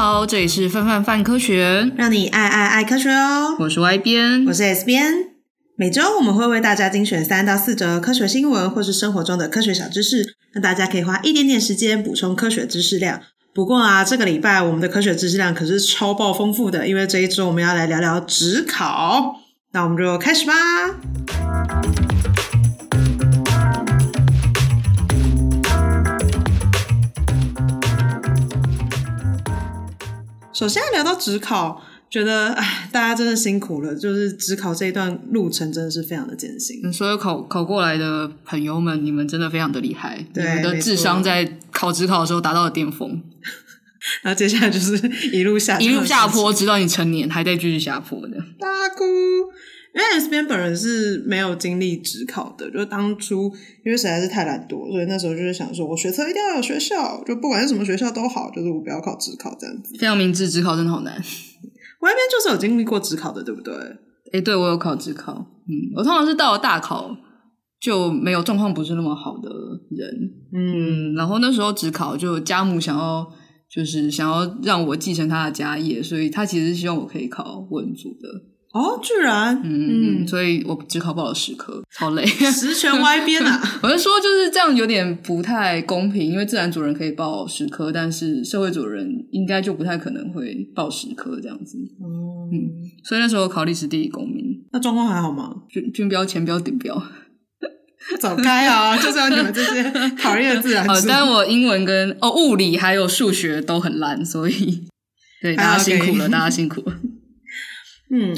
好，这里是范范范科学，让你爱爱爱科学哦。我是 Y 编，我是 S 编。每周我们会为大家精选三到四则科学新闻，或是生活中的科学小知识，让大家可以花一点点时间补充科学知识量。不过啊，这个礼拜我们的科学知识量可是超爆丰富的，因为这一周我们要来聊聊指考。那我们就开始吧。首先聊到职考，觉得哎，大家真的辛苦了。就是职考这一段路程真的是非常的艰辛。所有考考过来的朋友们，你们真的非常的厉害，你们的智商在考职考的时候达到了巅峰。然后接下来就是一路下一路下坡，直到你成年还在继续下坡的。大哭，因为 S 编本人是没有经历职考的，就当初因为实在是太懒惰，所以那时候就是想说，我学车一定要有学校，就不管是什么学校都好，就是我不要考职考这样子。非常明智，职考真的好难。我那边就是有经历过职考的，对不对？诶，对，我有考职考。嗯，我通常是到了大考就没有状况不是那么好的人。嗯，然后那时候职考就家母想要。就是想要让我继承他的家业，所以他其实是希望我可以考文组的。哦，居然，嗯，嗯，所以我只考报了十科，超累，十全歪编啊！我就说就是这样，有点不太公平，因为自然主人可以报十科，但是社会主人应该就不太可能会报十科这样子。嗯，嗯，所以那时候考历史、第一、公民，那状况还好吗？均均标、前标、顶标。走开啊！就是要你们这些 讨厌的自然。好，但我英文跟哦物理还有数学都很烂，所以 对大家辛苦了，大家辛苦了。嗯，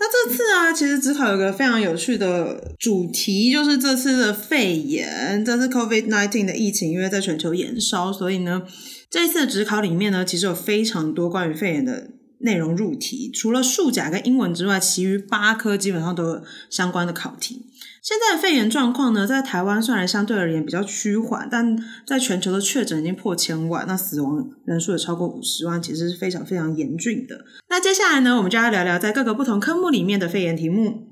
那这次啊，其实职考有个非常有趣的主题，就是这次的肺炎，这次 COVID nineteen 的疫情，因为在全球延烧，所以呢，这一次的职考里面呢，其实有非常多关于肺炎的内容入题，除了数甲跟英文之外，其余八科基本上都有相关的考题。现在的肺炎状况呢，在台湾虽然相对而言比较趋缓，但在全球的确诊已经破千万，那死亡人数也超过五十万，其实是非常非常严峻的。那接下来呢，我们就要聊聊在各个不同科目里面的肺炎题目。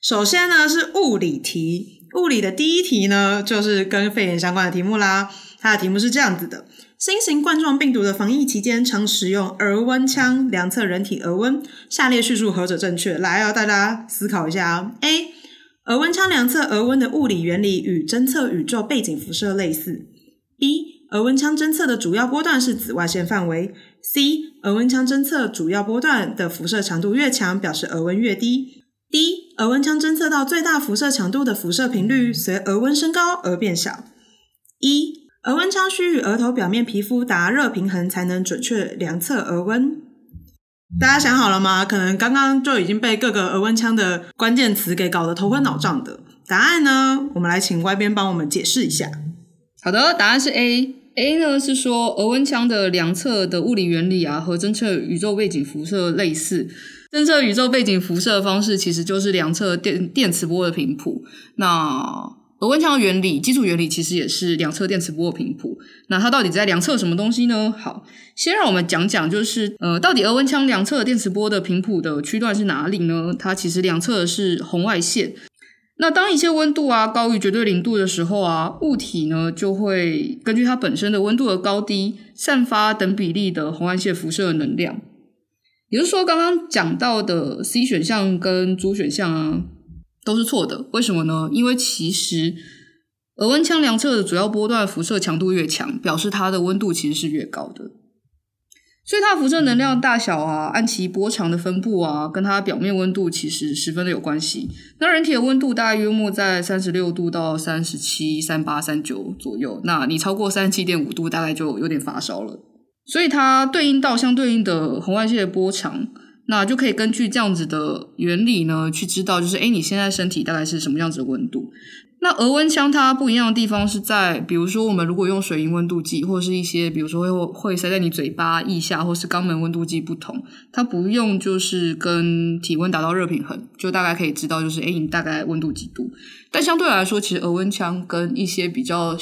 首先呢是物理题，物理的第一题呢就是跟肺炎相关的题目啦。它的题目是这样子的：新型冠状病毒的防疫期间，常使用额温枪量测人体额温，下列叙述何者正确？来，要大家思考一下哦。A 额温枪量测额温的物理原理与侦测宇宙背景辐射类似。B. 额温枪侦测的主要波段是紫外线范围。C. 额温枪侦测主要波段的辐射强度越强，表示额温越低。D. 额温枪侦测到最大辐射强度的辐射频率随额温升高而变小。一、额温枪需与额头表面皮肤达热平衡，才能准确量测额温。大家想好了吗？可能刚刚就已经被各个额温枪的关键词给搞得头昏脑胀的。答案呢？我们来请 Y 编帮我们解释一下。好的，答案是 A。A 呢是说额温枪的量测的物理原理啊，和侦测宇宙背景辐射类似。侦测宇宙背景辐射的方式其实就是量测电电磁波的频谱。那额温枪的原理，基础原理其实也是两侧电磁波的频谱。那它到底在量测什么东西呢？好，先让我们讲讲，就是呃，到底额温枪量测的电磁波的频谱的区段是哪里呢？它其实量测的是红外线。那当一切温度啊高于绝对零度的时候啊，物体呢就会根据它本身的温度的高低，散发等比例的红外线辐射能量。也就是说，刚刚讲到的 C 选项跟朱选项啊。都是错的，为什么呢？因为其实额温枪量测的主要波段辐射强度越强，表示它的温度其实是越高的，所以它辐射能量大小啊，按其波长的分布啊，跟它表面温度其实十分的有关系。那人体的温度大概约莫在三十六度到三十七、三八、三九左右，那你超过三十七点五度，大概就有点发烧了。所以它对应到相对应的红外线的波长。那就可以根据这样子的原理呢，去知道就是，诶，你现在身体大概是什么样子的温度。那额温枪它不一样的地方是在，比如说我们如果用水银温度计，或者是一些比如说会会塞在你嘴巴腋下，或是肛门温度计不同，它不用就是跟体温达到热平衡，就大概可以知道就是，诶，你大概温度几度。但相对来说，其实额温枪跟一些比较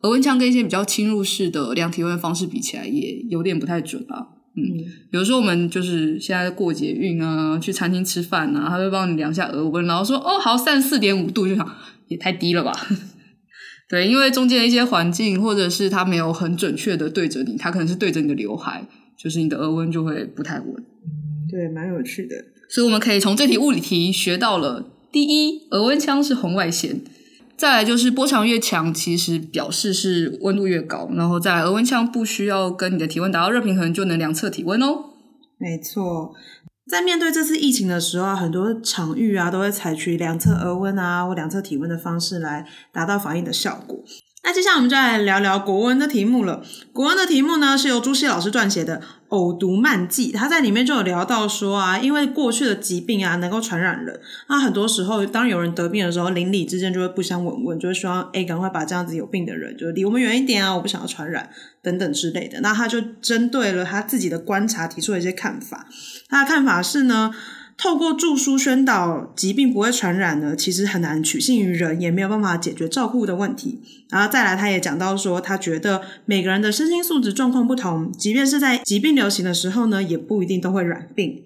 额温枪跟一些比较侵入式的量体温的方式比起来，也有点不太准啊。嗯，比如说我们就是现在过捷运啊，去餐厅吃饭啊，他会帮你量一下额温，然后说哦好，三十四点五度，就想也太低了吧。对，因为中间的一些环境，或者是它没有很准确的对着你，它可能是对着你的刘海，就是你的额温就会不太稳。对，蛮有趣的。所以我们可以从这题物理题学到了：第一，额温枪是红外线；再来就是波长越强，其实表示是温度越高；然后在，额温枪不需要跟你的体温达到热平衡就能量测体温哦。没错。在面对这次疫情的时候，很多场域啊都会采取量测额温啊或量测体温的方式来达到防疫的效果。那接下来我们就来聊聊国文的题目了。国文的题目呢是由朱熹老师撰写的《偶读漫记》，他在里面就有聊到说啊，因为过去的疾病啊能够传染人，那很多时候当有人得病的时候，邻里之间就会不相闻问，就会希望哎赶快把这样子有病的人就离我们远一点啊，我不想要传染等等之类的。那他就针对了他自己的观察提出了一些看法。他的看法是呢。透过著书宣导疾病不会传染呢，其实很难取信于人，也没有办法解决照顾的问题。然后再来，他也讲到说，他觉得每个人的身心素质状况不同，即便是在疾病流行的时候呢，也不一定都会染病。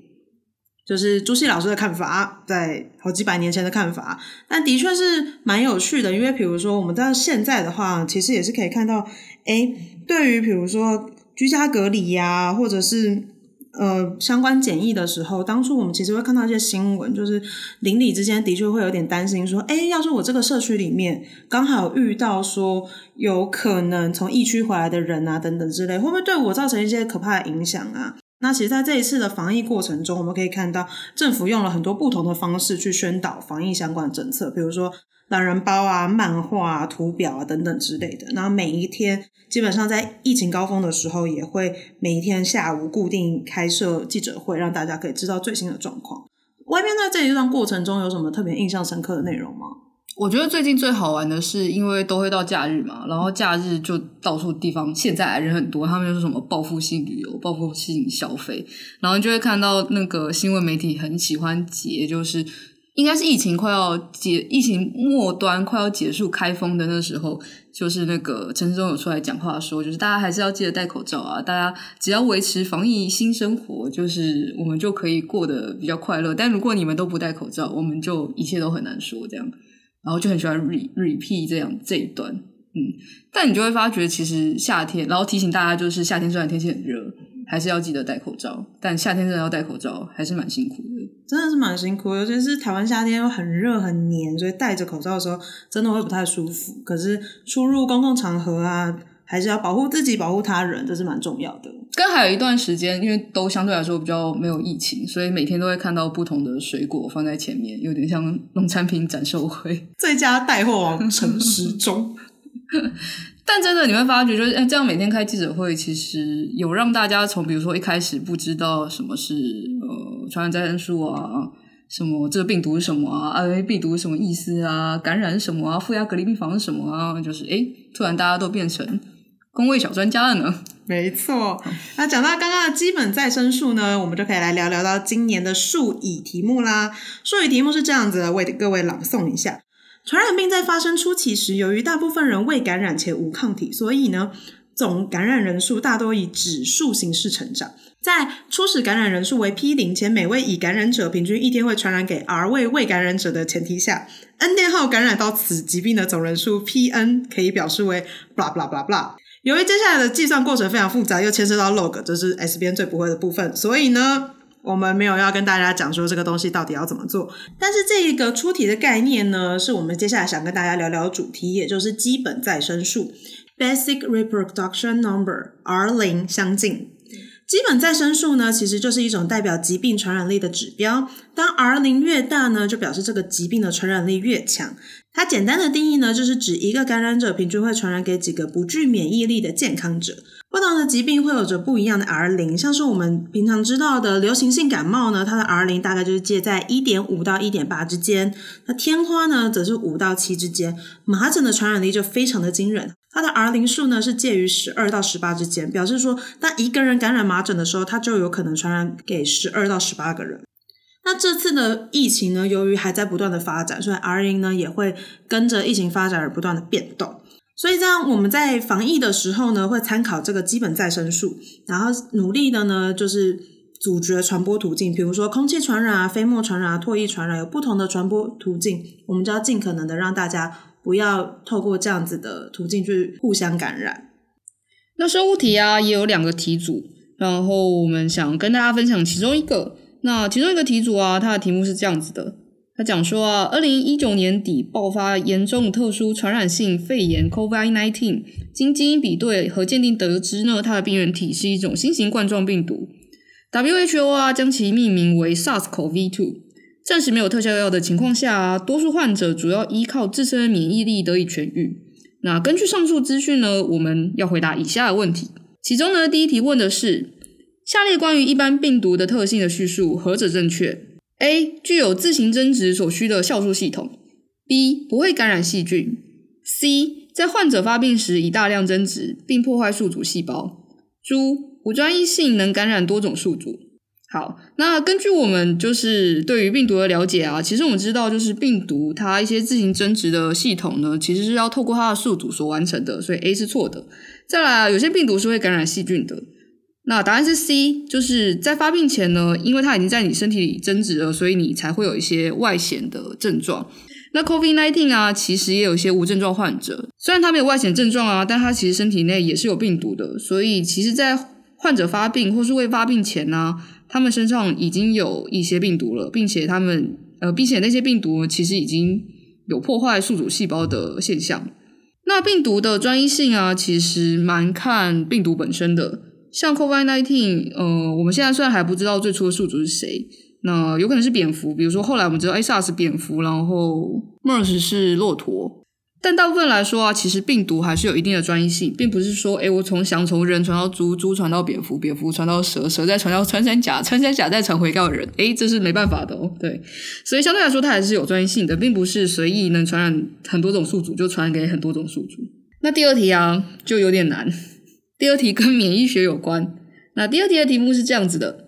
就是朱熹老师的看法，在好几百年前的看法，但的确是蛮有趣的。因为比如说，我们到现在的话，其实也是可以看到，诶，对于比如说居家隔离呀、或者是。呃，相关检疫的时候，当初我们其实会看到一些新闻，就是邻里之间的确会有点担心，说，哎，要是我这个社区里面刚好遇到说有可能从疫区回来的人啊，等等之类，会不会对我造成一些可怕的影响啊？那其实，在这一次的防疫过程中，我们可以看到政府用了很多不同的方式去宣导防疫相关的政策，比如说懒人包啊、漫画啊、图表啊等等之类的。然后每一天。基本上在疫情高峰的时候，也会每一天下午固定开设记者会，让大家可以知道最新的状况。外面在这一段过程中有什么特别印象深刻的内容吗？我觉得最近最好玩的是，因为都会到假日嘛，然后假日就到处地方，现在人很多，他们就是什么报复性旅游、报复性消费，然后就会看到那个新闻媒体很喜欢截，就是。应该是疫情快要结，疫情末端快要结束开封的那时候，就是那个陈时中有出来讲话说，就是大家还是要记得戴口罩啊，大家只要维持防疫新生活，就是我们就可以过得比较快乐。但如果你们都不戴口罩，我们就一切都很难说这样。然后就很喜欢 re repeat 这样这一段，嗯，但你就会发觉其实夏天，然后提醒大家就是夏天虽然天气很热。还是要记得戴口罩，但夏天真的要戴口罩，还是蛮辛苦的。真的是蛮辛苦，尤其是台湾夏天又很热很黏，所以戴着口罩的时候真的会不太舒服。可是出入公共场合啊，还是要保护自己、保护他人，这是蛮重要的。跟还有一段时间，因为都相对来说比较没有疫情，所以每天都会看到不同的水果放在前面，有点像农产品展售会。最佳带货王陈时中。但真的你会发觉，就是这样每天开记者会，其实有让大家从比如说一开始不知道什么是呃传染再生数啊，什么这个病毒是什么啊，RNA 病毒是什么意思啊，感染什么啊，负压隔离病房是什么啊，就是诶突然大家都变成公卫小专家了呢。没错，那讲到刚刚的基本再生数呢，我们就可以来聊聊到今年的数乙题目啦。数乙题目是这样子的，为各位朗诵一下。传染病在发生初期时，由于大部分人未感染且无抗体，所以呢，总感染人数大多以指数形式成长。在初始感染人数为 P 零，且每位已感染者平均一天会传染给 R 位未感染者的前提下，N 天后感染到此疾病的总人数 Pn 可以表示为，bla bla bla bla。由于接下来的计算过程非常复杂，又牵涉到 log，这是 S 边最不会的部分，所以呢。我们没有要跟大家讲说这个东西到底要怎么做，但是这一个出题的概念呢，是我们接下来想跟大家聊聊主题，也就是基本再生数 （Basic Reproduction Number，R 零）相近。基本再生数呢，其实就是一种代表疾病传染力的指标。当 R 零越大呢，就表示这个疾病的传染力越强。它简单的定义呢，就是指一个感染者平均会传染给几个不具免疫力的健康者。不同的疾病会有着不一样的 R 零，像是我们平常知道的流行性感冒呢，它的 R 零大概就是介在一点五到一点八之间。那天花呢，则是五到七之间。麻疹的传染力就非常的惊人，它的 R 零数呢是介于十二到十八之间，表示说，当一个人感染麻疹的时候，它就有可能传染给十二到十八个人。那这次的疫情呢，由于还在不断的发展，所以 R 零呢也会跟着疫情发展而不断的变动。所以这样，我们在防疫的时候呢，会参考这个基本再生数，然后努力的呢，就是阻绝传播途径，比如说空气传染啊、飞沫传染啊、唾液传染，有不同的传播途径，我们就要尽可能的让大家不要透过这样子的途径去互相感染。那生物题啊，也有两个题组，然后我们想跟大家分享其中一个。那其中一个题组啊，它的题目是这样子的。他讲说啊，二零一九年底爆发严重特殊传染性肺炎 （COVID-19），经基因比对和鉴定得知呢，它的病原体是一种新型冠状病毒。WHO 啊，将其命名为 SARS-CoV-2。暂时没有特效药的情况下，多数患者主要依靠自身免疫力得以痊愈。那根据上述资讯呢，我们要回答以下的问题。其中呢，第一题问的是下列关于一般病毒的特性的叙述何者正确？A 具有自行增殖所需的酵素系统，B 不会感染细菌，C 在患者发病时已大量增殖并破坏宿主细胞猪无专一性能感染多种宿主。好，那根据我们就是对于病毒的了解啊，其实我们知道就是病毒它一些自行增殖的系统呢，其实是要透过它的宿主所完成的，所以 A 是错的。再来啊，有些病毒是会感染细菌的。那答案是 C，就是在发病前呢，因为它已经在你身体里增殖了，所以你才会有一些外显的症状。那 Covid nineteen 啊，其实也有一些无症状患者，虽然他没有外显症状啊，但他其实身体内也是有病毒的。所以其实，在患者发病或是未发病前呢，他们身上已经有一些病毒了，并且他们呃，并且那些病毒其实已经有破坏宿主细胞的现象。那病毒的专一性啊，其实蛮看病毒本身的。像 COVID-19，呃，我们现在虽然还不知道最初的宿主是谁，那有可能是蝙蝠，比如说后来我们知道 SARS 是蝙蝠，然后 MERS 是骆驼，但大部分来说啊，其实病毒还是有一定的专一性，并不是说，诶，我从想从人传到猪，猪传到蝙蝠，蝙蝠传到蛇，蛇再传到穿山甲，穿山甲再传回到人，诶，这是没办法的哦，对，所以相对来说它还是有专一性的，并不是随意能传染很多种宿主就传染给很多种宿主。那第二题啊，就有点难。第二题跟免疫学有关。那第二题的题目是这样子的，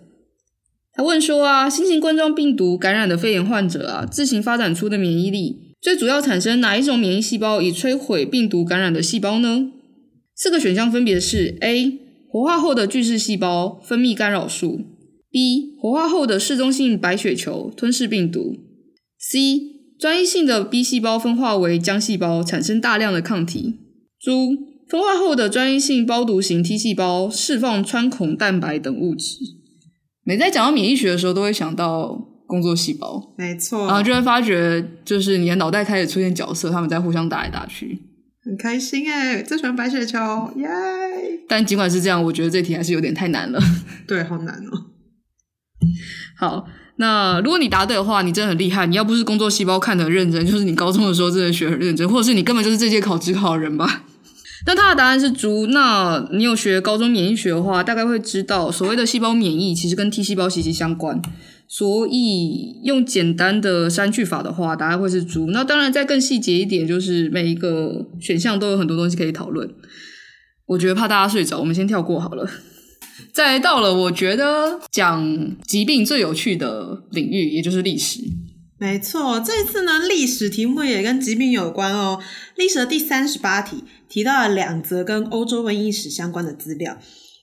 他问说啊，新型冠状病毒感染的肺炎患者啊，自行发展出的免疫力，最主要产生哪一种免疫细胞以摧毁病毒感染的细胞呢？四个选项分别是：A. 活化后的巨噬细胞分泌干扰素；B. 活化后的嗜中性白血球吞噬病毒；C. 专一性的 B 细胞分化为浆细胞，产生大量的抗体猪分化后的专一性胞毒型 T 细胞释放穿孔蛋白等物质。每在讲到免疫学的时候，都会想到工作细胞，没错。然后就会发觉，就是你的脑袋开始出现角色，他们在互相打来打去，很开心哎！最喜欢白雪球，耶！但尽管是这样，我觉得这题还是有点太难了。对，好难哦。好，那如果你答对的话，你真的很厉害。你要不是工作细胞看得很认真，就是你高中的时候真的学很认真，或者是你根本就是这届考职考的人吧。那它的答案是猪。那你有学高中免疫学的话，大概会知道，所谓的细胞免疫其实跟 T 细胞息息相关。所以用简单的删去法的话，答案会是猪。那当然再更细节一点，就是每一个选项都有很多东西可以讨论。我觉得怕大家睡着，我们先跳过好了。再到了我觉得讲疾病最有趣的领域，也就是历史。没错，这次呢，历史题目也跟疾病有关哦。历史的第三十八题提到了两则跟欧洲瘟疫史相关的资料。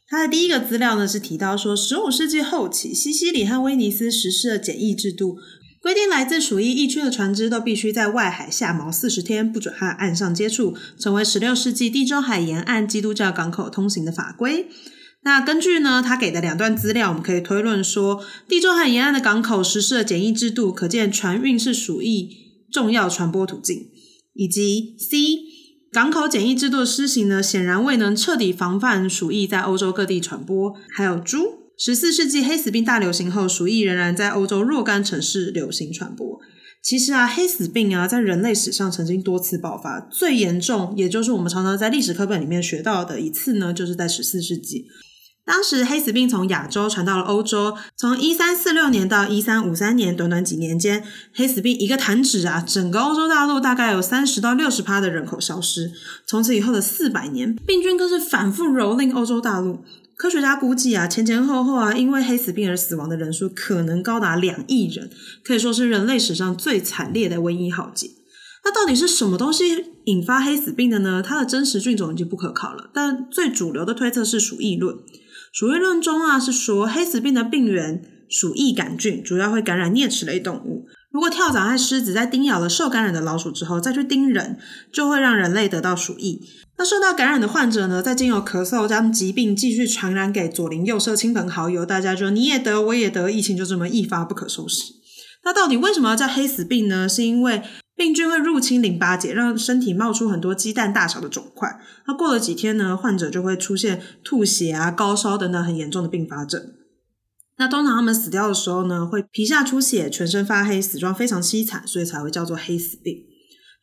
它的第一个资料呢是提到说，十五世纪后期，西西里和威尼斯实施了检疫制度，规定来自鼠疫疫区的船只都必须在外海下锚四十天，不准和岸上接触，成为十六世纪地中海沿岸基督教港口通行的法规。那根据呢，他给的两段资料，我们可以推论说，地中海沿岸的港口实施了检疫制度，可见船运是鼠疫重要传播途径。以及 C，港口检疫制度的施行呢，显然未能彻底防范鼠疫在欧洲各地传播。还有猪，十四世纪黑死病大流行后，鼠疫仍然在欧洲若干城市流行传播。其实啊，黑死病啊，在人类史上曾经多次爆发，最严重，也就是我们常常在历史课本里面学到的一次呢，就是在十四世纪。当时黑死病从亚洲传到了欧洲，从一三四六年到一三五三年，短短几年间，黑死病一个弹指啊，整个欧洲大陆大概有三十到六十趴的人口消失。从此以后的四百年，病菌更是反复蹂躏欧洲大陆。科学家估计啊，前前后后啊，因为黑死病而死亡的人数可能高达两亿人，可以说是人类史上最惨烈的瘟疫浩劫。那到底是什么东西引发黑死病的呢？它的真实菌种已经不可考了，但最主流的推测是鼠疫论。鼠疫论中啊，是说黑死病的病原鼠疫杆菌主要会感染啮齿类动物，如果跳蚤和虱子在叮咬了受感染的老鼠之后再去叮人，就会让人类得到鼠疫。那受到感染的患者呢，在经由咳嗽将疾病继续传染给左邻右舍、亲朋好友，大家就你也得，我也得，疫情就这么一发不可收拾。那到底为什么要叫黑死病呢？是因为病菌会入侵淋巴结，让身体冒出很多鸡蛋大小的肿块。那过了几天呢，患者就会出现吐血啊、高烧等等很严重的并发症。那通常他们死掉的时候呢，会皮下出血、全身发黑，死状非常凄惨，所以才会叫做黑死病。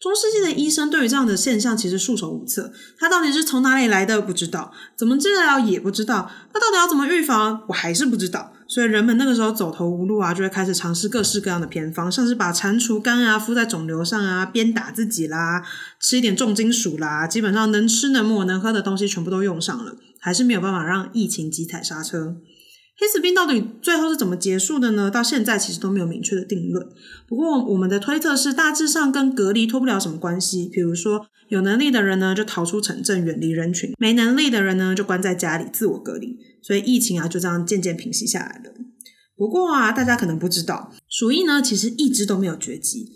中世纪的医生对于这样的现象其实束手无策，他到底是从哪里来的不知道，怎么治疗也不知道，他到底要怎么预防，我还是不知道。所以人们那个时候走投无路啊，就会开始尝试各式各样的偏方，像是把蟾蜍干啊敷在肿瘤上啊，鞭打自己啦，吃一点重金属啦，基本上能吃能抹能喝的东西全部都用上了，还是没有办法让疫情急踩刹车。黑死病到底最后是怎么结束的呢？到现在其实都没有明确的定论。不过我们的推测是，大致上跟隔离脱不了什么关系。比如说，有能力的人呢就逃出城镇，远离人群；没能力的人呢就关在家里自我隔离。所以疫情啊就这样渐渐平息下来了。不过啊，大家可能不知道，鼠疫呢其实一直都没有绝迹。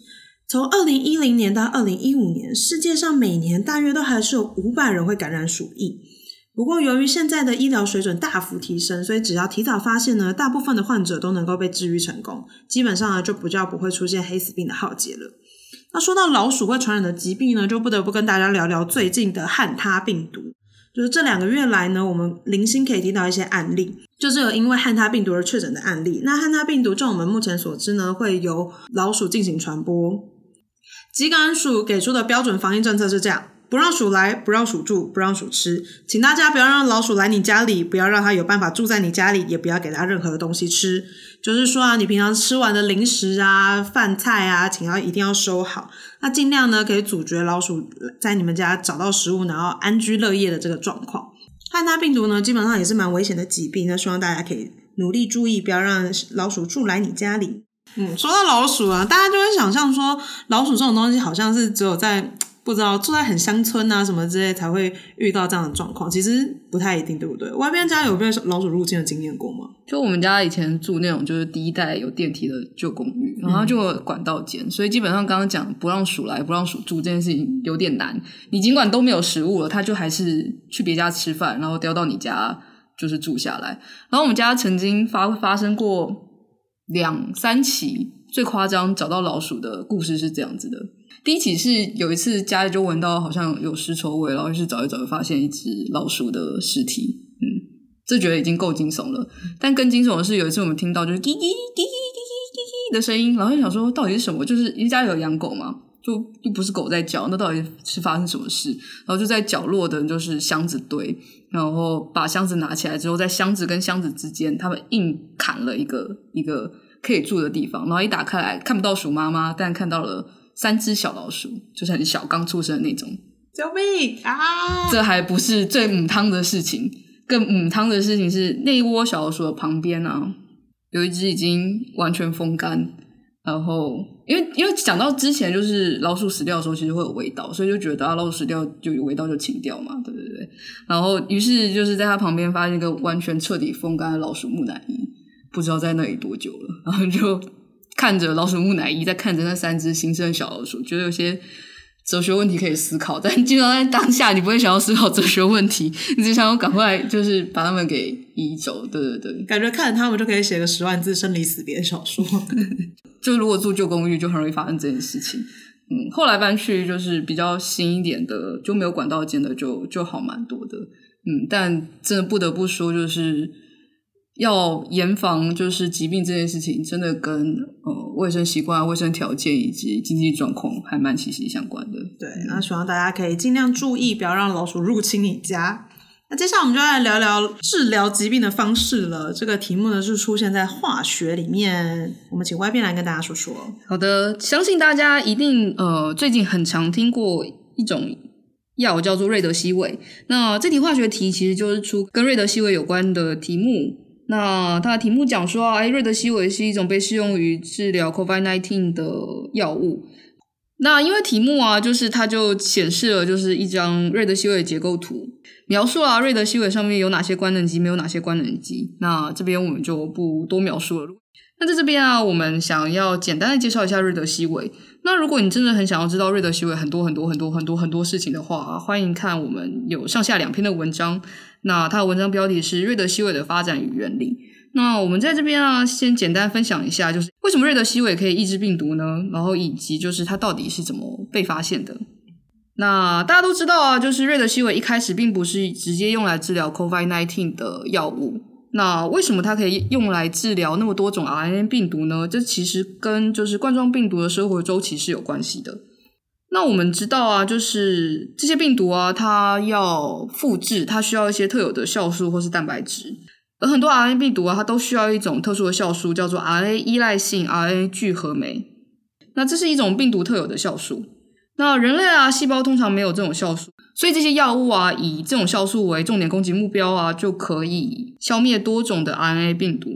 从二零一零年到二零一五年，世界上每年大约都还是有五百人会感染鼠疫。不过，由于现在的医疗水准大幅提升，所以只要提早发现呢，大部分的患者都能够被治愈成功。基本上呢，就比较不会出现黑死病的浩劫了。那说到老鼠会传染的疾病呢，就不得不跟大家聊聊最近的汉他病毒。就是这两个月来呢，我们零星可以听到一些案例，就是有因为汉他病毒而确诊的案例。那汉他病毒，就我们目前所知呢，会由老鼠进行传播。疾管署给出的标准防疫政策是这样。不让鼠来，不让鼠住，不让鼠吃，请大家不要让老鼠来你家里，不要让它有办法住在你家里，也不要给它任何的东西吃。就是说啊，你平常吃完的零食啊、饭菜啊，请要一定要收好。那尽量呢，可以阻绝老鼠在你们家找到食物，然后安居乐业的这个状况。汉娜病毒呢，基本上也是蛮危险的疾病，那希望大家可以努力注意，不要让老鼠住来你家里。嗯，说到老鼠啊，大家就会想象说，老鼠这种东西好像是只有在。不知道住在很乡村啊什么之类才会遇到这样的状况，其实不太一定，对不对？外边家有被老鼠入侵的经验过吗？就我们家以前住那种就是第一代有电梯的旧公寓，然后就有管道间，所以基本上刚刚讲不让鼠来、不让鼠住这件事情有点难。你尽管都没有食物了，它就还是去别家吃饭，然后叼到你家就是住下来。然后我们家曾经发发生过两三起最夸张找到老鼠的故事是这样子的。第一起是有一次家里就闻到好像有尸臭味，然后是找一找，就发现一只老鼠的尸体。嗯，这觉得已经够惊悚了。但更惊悚的是，有一次我们听到就是滴滴滴滴滴滴滴的声音，然后就想说到底是什么？就是因为家里有养狗嘛，就又不是狗在叫，那到底是发生什么事？然后就在角落的就是箱子堆，然后把箱子拿起来之后，在箱子跟箱子之间，他们硬砍了一个一个可以住的地方，然后一打开来看不到鼠妈妈，但看到了。三只小老鼠，就是很小，刚出生的那种。救命啊！这还不是最母汤的事情，更母汤的事情是那一窝小老鼠的旁边啊，有一只已经完全风干。然后，因为因为讲到之前，就是老鼠死掉的时候，其实会有味道，所以就觉得啊，老鼠死掉就有味道，就清掉嘛，对不对，对？然后，于是就是在它旁边发现一个完全彻底风干的老鼠木乃伊，不知道在那里多久了，然后就。看着老鼠木乃伊，在看着那三只新生小老鼠，觉得有些哲学问题可以思考，但基本上在当下，你不会想要思考哲学问题，你只想要赶快就是把他们给移走。对对对，感觉看着他们就可以写个十万字生离死别的小说。就如果住旧公寓，就很容易发生这件事情。嗯，后来搬去就是比较新一点的，就没有管道间的就，就就好蛮多的。嗯，但真的不得不说，就是。要严防就是疾病这件事情，真的跟呃卫生习惯、卫生条件以及经济状况还蛮息息相关的。对，那希望大家可以尽量注意，不要让老鼠入侵你家。那接下来我们就要来聊聊治疗疾病的方式了。这个题目呢是出现在化学里面，我们请外边来跟大家说说。好的，相信大家一定呃最近很常听过一种药叫做瑞德西韦。那这题化学题其实就是出跟瑞德西韦有关的题目。那它的题目讲说啊，哎，瑞德西韦是一种被适用于治疗 COVID-19 的药物。那因为题目啊，就是它就显示了就是一张瑞德西韦结构图，描述了啊，瑞德西韦上面有哪些官能基，没有哪些官能基。那这边我们就不多描述了。那在这边啊，我们想要简单的介绍一下瑞德西韦。那如果你真的很想要知道瑞德西韦很多很多很多很多很多事情的话，欢迎看我们有上下两篇的文章。那它的文章标题是《瑞德西韦的发展与原理》。那我们在这边啊，先简单分享一下，就是为什么瑞德西韦可以抑制病毒呢？然后以及就是它到底是怎么被发现的。那大家都知道啊，就是瑞德西韦一开始并不是直接用来治疗 COVID-19 的药物。那为什么它可以用来治疗那么多种 RNA 病毒呢？这其实跟就是冠状病毒的生活周期是有关系的。那我们知道啊，就是这些病毒啊，它要复制，它需要一些特有的酵素或是蛋白质。而很多 RNA 病毒啊，它都需要一种特殊的酵素，叫做 RNA 依赖性 RNA 聚合酶。那这是一种病毒特有的酵素。那人类啊，细胞通常没有这种酵素，所以这些药物啊，以这种酵素为重点攻击目标啊，就可以消灭多种的 RNA 病毒。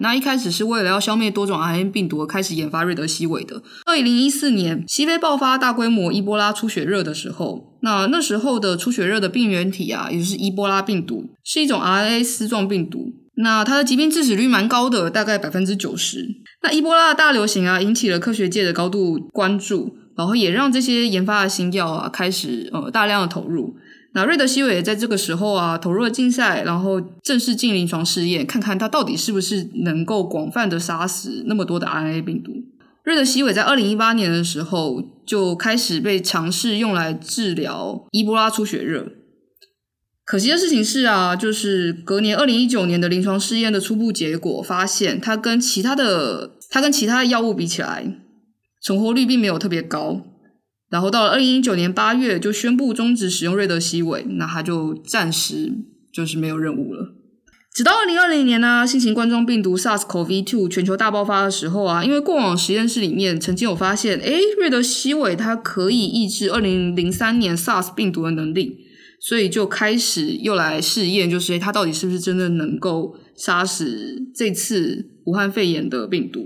那一开始是为了要消灭多种 RNA 病毒而开始研发瑞德西韦的。二零一四年，西非爆发大规模伊波拉出血热的时候，那那时候的出血热的病原体啊，也就是伊波拉病毒，是一种 RNA 丝状病毒。那它的疾病致死率蛮高的，大概百分之九十。那伊波拉的大流行啊，引起了科学界的高度关注。然后也让这些研发的新药啊开始呃大量的投入。那瑞德西韦也在这个时候啊投入了竞赛，然后正式进临床试验，看看它到底是不是能够广泛的杀死那么多的 RNA 病毒。瑞德西韦在二零一八年的时候就开始被尝试用来治疗伊波拉出血热。可惜的事情是啊，就是隔年二零一九年的临床试验的初步结果发现，它跟其他的它跟其他的药物比起来。存活率并没有特别高，然后到了二零一九年八月就宣布终止使用瑞德西韦，那他就暂时就是没有任务了。直到二零二零年呢，新型冠状病毒 SARS-CoV-2 全球大爆发的时候啊，因为过往实验室里面曾经有发现，诶，瑞德西韦它可以抑制二零零三年 SARS 病毒的能力，所以就开始又来试验，就是它到底是不是真的能够杀死这次武汉肺炎的病毒。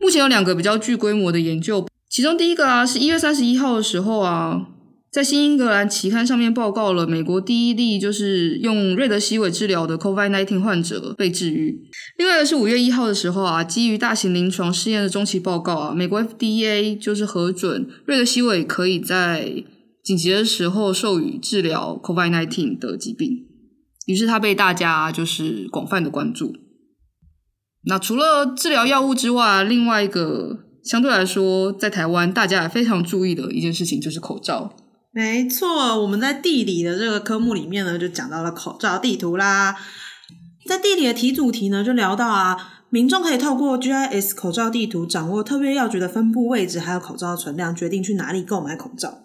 目前有两个比较具规模的研究，其中第一个啊是一月三十一号的时候啊，在新英格兰期刊上面报告了美国第一例就是用瑞德西韦治疗的 COVID-19 患者被治愈。另外的是五月一号的时候啊，基于大型临床试验的中期报告啊，美国 FDA 就是核准瑞德西韦可以在紧急的时候授予治疗 COVID-19 的疾病，于是它被大家就是广泛的关注。那除了治疗药物之外，另外一个相对来说，在台湾大家也非常注意的一件事情就是口罩。没错，我们在地理的这个科目里面呢，就讲到了口罩地图啦。在地理的题主题呢，就聊到啊，民众可以透过 GIS 口罩地图掌握特约药局的分布位置，还有口罩的存量，决定去哪里购买口罩。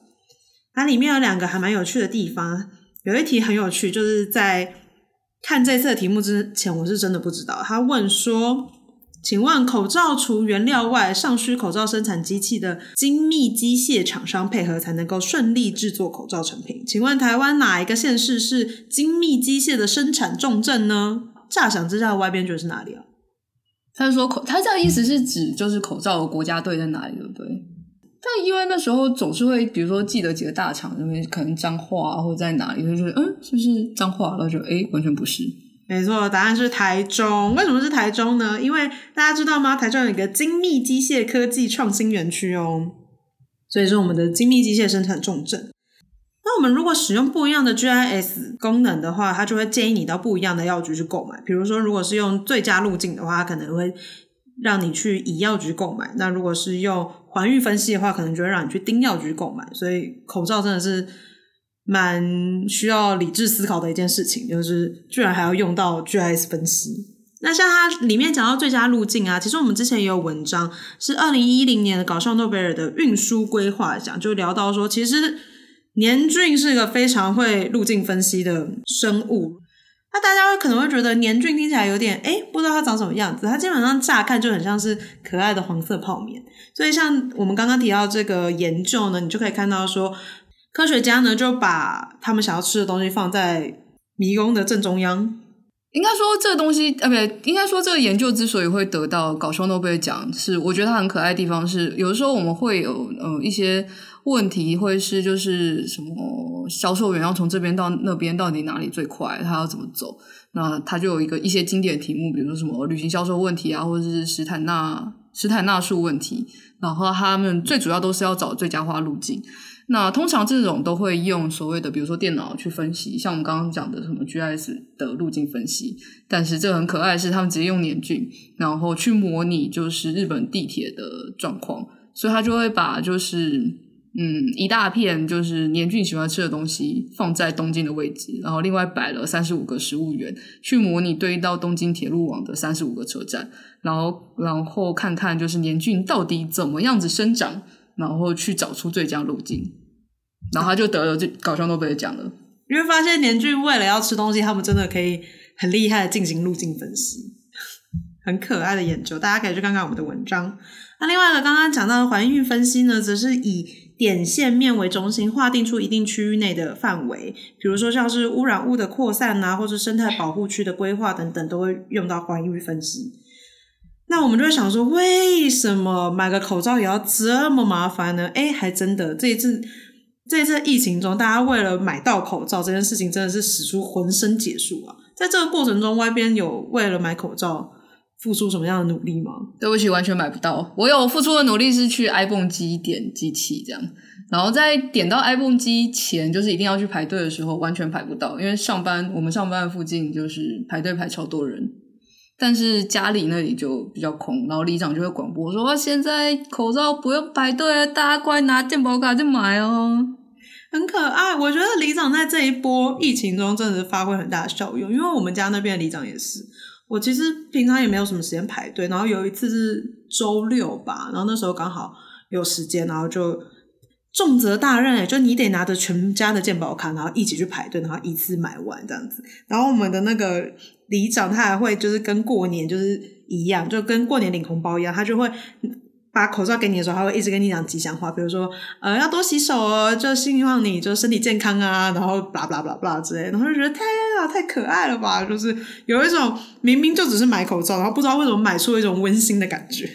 它里面有两个还蛮有趣的地方，有一题很有趣，就是在。看这次的题目之前，我是真的不知道。他问说：“请问口罩除原料外，尚需口罩生产机器的精密机械厂商配合，才能够顺利制作口罩成品。请问台湾哪一个县市是精密机械的生产重镇呢？”乍想之下，外边就是哪里啊？他说口，他这样意思是指就是口罩的国家队在哪里，对不对？但因为那时候总是会，比如说记得几个大厂，因为可能彰化啊，或者在哪里，就是嗯，是不是彰化，然后就诶完全不是。没错，答案是台中。为什么是台中呢？因为大家知道吗？台中有一个精密机械科技创新园区哦，所以是我们的精密机械生产重镇。那我们如果使用不一样的 GIS 功能的话，它就会建议你到不一样的药局去购买。比如说，如果是用最佳路径的话，它可能会让你去乙药局购买。那如果是用环域分析的话，可能就会让你去丁药局购买，所以口罩真的是蛮需要理智思考的一件事情，就是居然还要用到 GIS 分析。那像它里面讲到最佳路径啊，其实我们之前也有文章，是二零一零年的搞笑诺贝尔的运输规划奖，就聊到说，其实年俊是一个非常会路径分析的生物。那大家可能会觉得年菌听起来有点诶，不知道它长什么样子。它基本上乍看就很像是可爱的黄色泡棉。所以像我们刚刚提到这个研究呢，你就可以看到说，科学家呢就把他们想要吃的东西放在迷宫的正中央，应该说这个东西，呃，不对，应该说这个研究之所以会得到搞笑诺贝尔奖，是我觉得它很可爱的地方是，有的时候我们会有呃一些问题，会是就是什么销售员要从这边到那边，到底哪里最快，他要怎么走？那他就有一个一些经典题目，比如说什么旅行销售问题啊，或者是史坦纳史坦纳数问题，然后他们最主要都是要找最佳化路径。那通常这种都会用所谓的，比如说电脑去分析，像我们刚刚讲的什么 G S 的路径分析。但是这很可爱是，他们直接用黏菌，然后去模拟就是日本地铁的状况，所以他就会把就是嗯一大片就是年俊喜欢吃的东西放在东京的位置，然后另外摆了三十五个食物园去模拟对应到东京铁路网的三十五个车站，然后然后看看就是年俊到底怎么样子生长，然后去找出最佳路径。然后他就得了这搞笑诺贝尔奖了，因为发现年俊为了要吃东西，他们真的可以很厉害的进行路径分析，很可爱的研究，大家可以去看看我们的文章。那另外呢，刚刚讲到的环境分析呢，则是以点线面为中心，划定出一定区域内的范围，比如说像是污染物的扩散啊，或是生态保护区的规划等等，都会用到环域分析。那我们就会想说，为什么买个口罩也要这么麻烦呢？诶，还真的这一次。这一次疫情中，大家为了买到口罩这件事情，真的是使出浑身解数啊！在这个过程中，外边有为了买口罩付出什么样的努力吗？对不起，完全买不到。我有付出的努力是去 iPhone 机点机器这样，然后在点到 iPhone 机前，就是一定要去排队的时候，完全排不到，因为上班我们上班的附近就是排队排超多人，但是家里那里就比较空，然后里长就会广播说：“现在口罩不用排队，大家快拿健保卡去买哦。”很可爱，我觉得里长在这一波疫情中真的是发挥很大的效用，因为我们家那边的里长也是。我其实平常也没有什么时间排队，然后有一次是周六吧，然后那时候刚好有时间，然后就重责大任，就你得拿着全家的健保卡，然后一起去排队，然后一次买完这样子。然后我们的那个里长他还会就是跟过年就是一样，就跟过年领红包一样，他就会。把口罩给你的时候，他会一直跟你讲吉祥话，比如说，呃，要多洗手哦，就希望你就身体健康啊，然后巴拉巴拉巴拉之类的，然后就觉得太啊太可爱了吧，就是有一种明明就只是买口罩，然后不知道为什么买出一种温馨的感觉。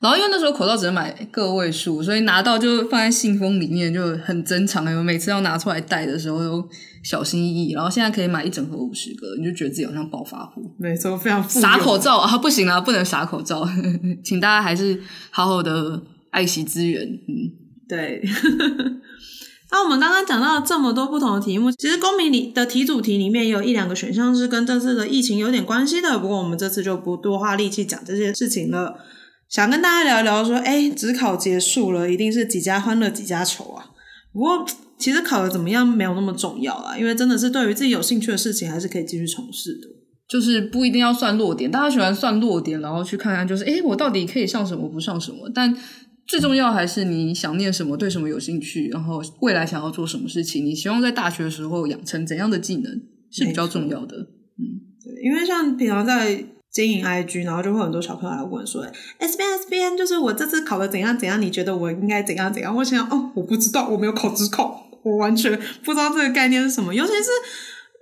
然后因为那时候口罩只能买个位数，所以拿到就放在信封里面，就很珍藏。因为每次要拿出来戴的时候都小心翼翼。然后现在可以买一整盒五十个，你就觉得自己好像暴发户。没错，非常撒口罩啊，不行啊，不能撒口罩，请大家还是好好的爱惜资源。嗯，对。那我们刚刚讲到了这么多不同的题目，其实公民里的题主题里面也有一两个选项是跟这次的疫情有点关系的。不过我们这次就不多花力气讲这些事情了。想跟大家聊一聊，说，哎，只考结束了，一定是几家欢乐几家愁啊。不过，其实考得怎么样没有那么重要啦，因为真的是对于自己有兴趣的事情，还是可以继续从事的。就是不一定要算落点，大家喜欢算落点，然后去看看，就是，哎，我到底可以上什么，不上什么。但最重要还是你想念什么，对什么有兴趣，然后未来想要做什么事情，你希望在大学的时候养成怎样的技能是比较重要的。嗯，对，因为像平常在。经营 IG，然后就会很多小朋友来问说，S B S B N，就是我这次考的怎样怎样？你觉得我应该怎样怎样？”我想，哦，我不知道，我没有考职考，我完全不知道这个概念是什么。尤其是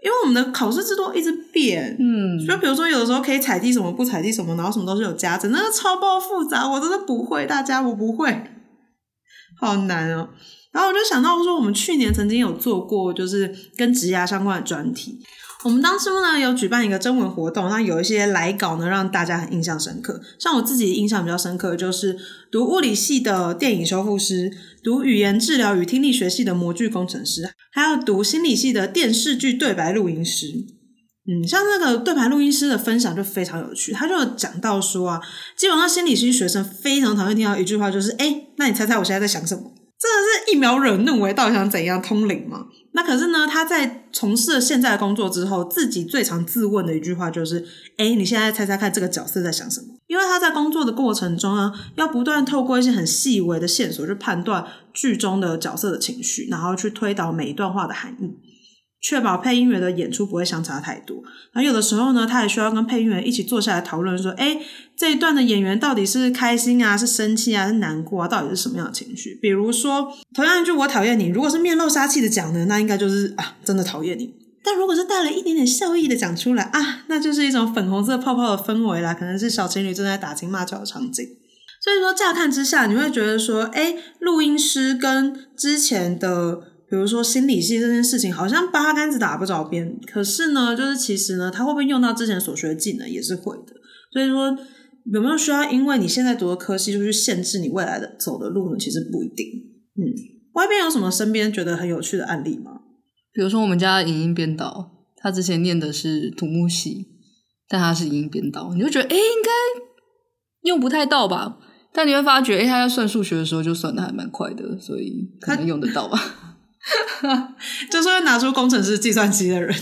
因为我们的考试制度一直变，嗯，就比如说有的时候可以采集什么，不采集什么，然后什么都是有加成，那个超爆复杂，我真的不会，大家我不会，好难哦。然后我就想到说，我们去年曾经有做过，就是跟职涯相关的专题。我们当初呢有举办一个征文活动，那有一些来稿呢让大家很印象深刻。像我自己印象比较深刻的就是读物理系的电影修复师，读语言治疗与听力学系的模具工程师，还有读心理系的电视剧对白录音师。嗯，像那个对白录音师的分享就非常有趣，他就讲到说啊，基本上心理系学生非常讨厌听到一句话，就是诶，那你猜猜我现在在想什么？真的是一秒惹怒诶，到底想怎样通灵吗？那可是呢，他在从事了现在的工作之后，自己最常自问的一句话就是：诶，你现在猜猜看，这个角色在想什么？因为他在工作的过程中啊，要不断透过一些很细微的线索去判断剧中的角色的情绪，然后去推导每一段话的含义。确保配音员的演出不会相差太多。然后有的时候呢，他也需要跟配音员一起坐下来讨论，说：“诶，这一段的演员到底是开心啊，是生气啊，是难过啊？到底是什么样的情绪？”比如说，同样一句“我讨厌你”，如果是面露杀气的讲呢，那应该就是啊，真的讨厌你。但如果是带了一点点笑意的讲出来啊，那就是一种粉红色泡泡的氛围啦，可能是小情侣正在打情骂俏的场景。所以说，乍看之下，你会觉得说，哎，录音师跟之前的，比如说心理系这件事情，好像八竿子打不着边。可是呢，就是其实呢，他会不会用到之前所学的技能，也是会的。所以说，有没有需要因为你现在读的科系，就去限制你未来的走的路呢？其实不一定。嗯，外边有什么身边觉得很有趣的案例吗？比如说我们家的影音编导，他之前念的是土木系，但他是影音编导，你就觉得，哎，应该用不太到吧？但你会发觉，哎，他在算数学的时候就算的还蛮快的，所以可能用得到吧。就是会拿出工程师计算机的人，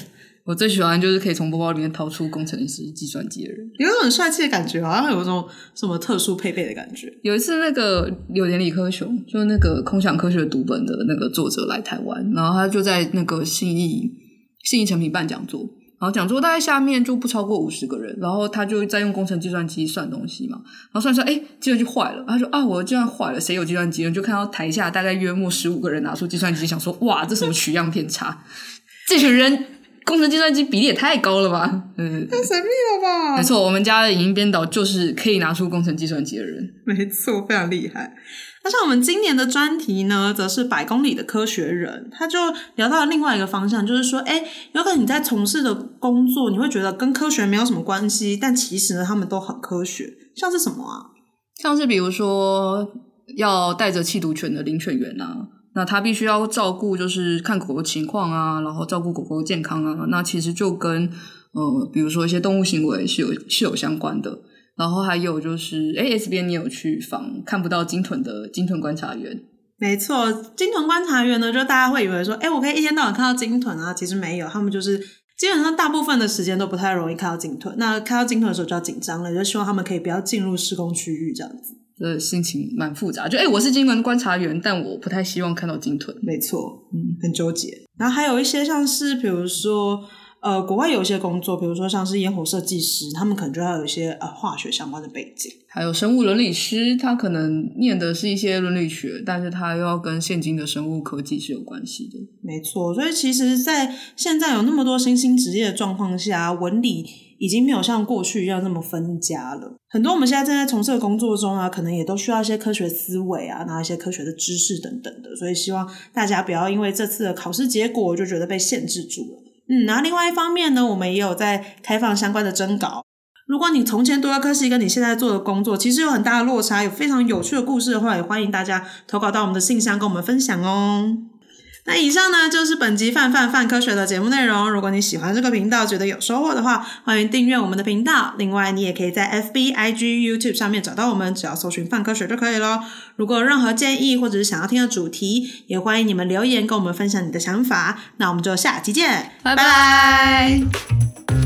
我最喜欢就是可以从包包里面掏出工程师计算机的人，有一种很帅气的感觉，好像有一种什么特殊配备的感觉。有一次，那个有点理科熊，就是那个空想科学读本的那个作者来台湾，然后他就在那个信义信义成品办讲座。然后讲座大概下面就不超过五十个人，然后他就在用工程计算机算东西嘛，然后算算，哎，计算机坏了，他说啊，我的计算坏了，谁有计算机？就看到台下大概约莫十五个人拿出计算机，想说哇，这什么取样偏差？这群人工程计算机比例也太高了吧？嗯，太神秘了吧？没错，我们家的影音编导就是可以拿出工程计算机的人，没错，非常厉害。那像我们今年的专题呢，则是百公里的科学人，他就聊到了另外一个方向，就是说，诶，有可能你在从事的工作，你会觉得跟科学没有什么关系，但其实呢，他们都很科学。像是什么啊？像是比如说要带着气毒犬的领犬员啊，那他必须要照顾，就是看狗狗情况啊，然后照顾狗狗健康啊，那其实就跟呃，比如说一些动物行为是有是有相关的。然后还有就是，哎，S 边你有去访看不到鲸豚的鲸豚观察员？没错，鲸豚观察员呢，就大家会以为说，哎，我可以一天到晚看到鲸豚啊，其实没有，他们就是基本上大部分的时间都不太容易看到鲸豚。那看到鲸豚的时候就要紧张了，就希望他们可以不要进入施工区域这样子。的心情蛮复杂，就哎，我是鲸豚观察员，但我不太希望看到鲸豚。没错，嗯，很纠结。然后还有一些像是，比如说。呃，国外有一些工作，比如说像是烟火设计师，他们可能就要有一些呃化学相关的背景。还有生物伦理师，他可能念的是一些伦理学，但是他又要跟现今的生物科技是有关系的。没错，所以其实，在现在有那么多新兴职业的状况下，文理已经没有像过去一样那么分家了。很多我们现在正在从事的工作中啊，可能也都需要一些科学思维啊，然后一些科学的知识等等的。所以希望大家不要因为这次的考试结果就觉得被限制住了。嗯，然后另外一方面呢，我们也有在开放相关的征稿。如果你从前读的科系跟你现在做的工作其实有很大的落差，有非常有趣的故事的话，也欢迎大家投稿到我们的信箱跟我们分享哦。那以上呢，就是本集范范范科学的节目内容。如果你喜欢这个频道，觉得有收获的话，欢迎订阅我们的频道。另外，你也可以在 FB、IG、YouTube 上面找到我们，只要搜寻“范科学”就可以咯。如果有任何建议或者是想要听的主题，也欢迎你们留言跟我们分享你的想法。那我们就下期见，拜拜。